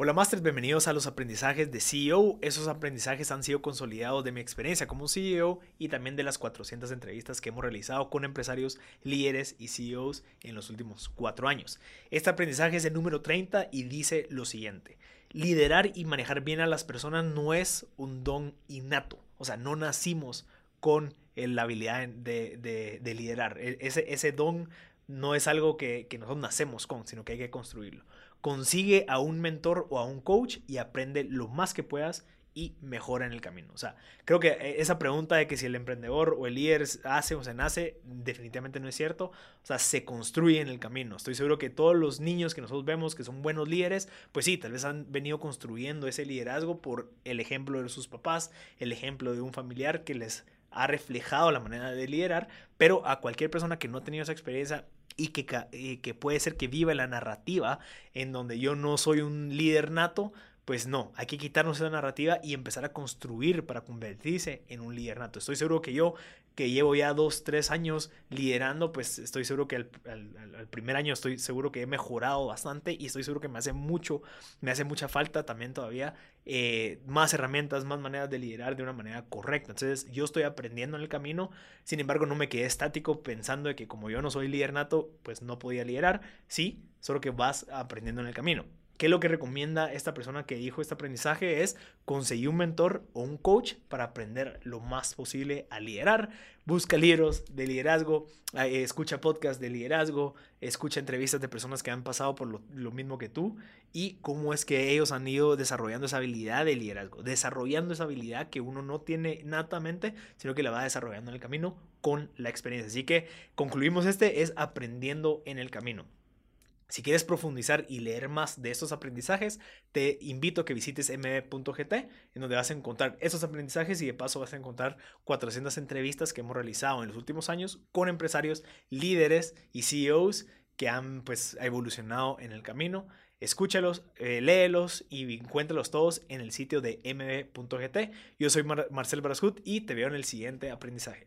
Hola Masters, bienvenidos a los aprendizajes de CEO. Esos aprendizajes han sido consolidados de mi experiencia como CEO y también de las 400 entrevistas que hemos realizado con empresarios, líderes y CEOs en los últimos cuatro años. Este aprendizaje es el número 30 y dice lo siguiente. Liderar y manejar bien a las personas no es un don innato. O sea, no nacimos con la habilidad de, liderar. E, ese, ese don no es algo que, que nosotros nacemos con, sino que hay que construirlo consigue a un mentor o a un coach y aprende lo más que puedas y mejora en el camino. O sea, creo que eh, esa pregunta de que si el emprendedor o el líder hace o se nace, definitivamente no es cierto. O sea, se construye en el camino. Estoy seguro que todos los niños que nosotros vemos que son buenos líderes, pues sí, tal vez han venido construyendo ese liderazgo por el ejemplo de sus papás, el ejemplo de un familiar que les ha reflejado la manera de liderar, pero a cualquier persona que no ha tenido esa experiencia y que, que puede ser que viva la narrativa en donde yo no soy un líder nato, pues no, hay que quitarnos esa narrativa y empezar a construir para convertirse en un líder. Estoy seguro que yo, que llevo ya dos, tres años liderando, pues estoy seguro que al, primer año estoy seguro que he mejorado bastante y estoy seguro que me hace mucho, me hace mucha falta también todavía eh, más herramientas, más maneras de liderar de una manera correcta. Entonces yo estoy aprendiendo en el camino, sin embargo no me quedé estático pensando de que como yo no soy líder nato, pues no podía liderar. Sí, solo que vas aprendiendo en el camino. ¿Qué lo que recomienda esta persona que dijo este aprendizaje? Es conseguir un mentor o un coach para aprender lo más posible a liderar. Busca libros de liderazgo, eh, escucha podcasts de liderazgo, escucha entrevistas de personas que han pasado por lo, mismo que tú y cómo es que ellos han ido desarrollando esa habilidad de liderazgo, desarrollando esa habilidad que uno no tiene natamente, sino que la va desarrollando en el camino con la experiencia. Así que concluimos este, es aprendiendo en el camino. Si quieres profundizar y leer más de estos aprendizajes, te invito a que visites mb.gt, en donde vas a encontrar esos aprendizajes y de paso vas a encontrar 400 entrevistas que hemos realizado en los últimos años con empresarios, líderes y CEOs que han pues evolucionado en el camino. Escúchalos, eh, léelos y encuéntralos todos en el sitio de mb.gt. Yo soy Marcel Brascut y te veo en el siguiente aprendizaje.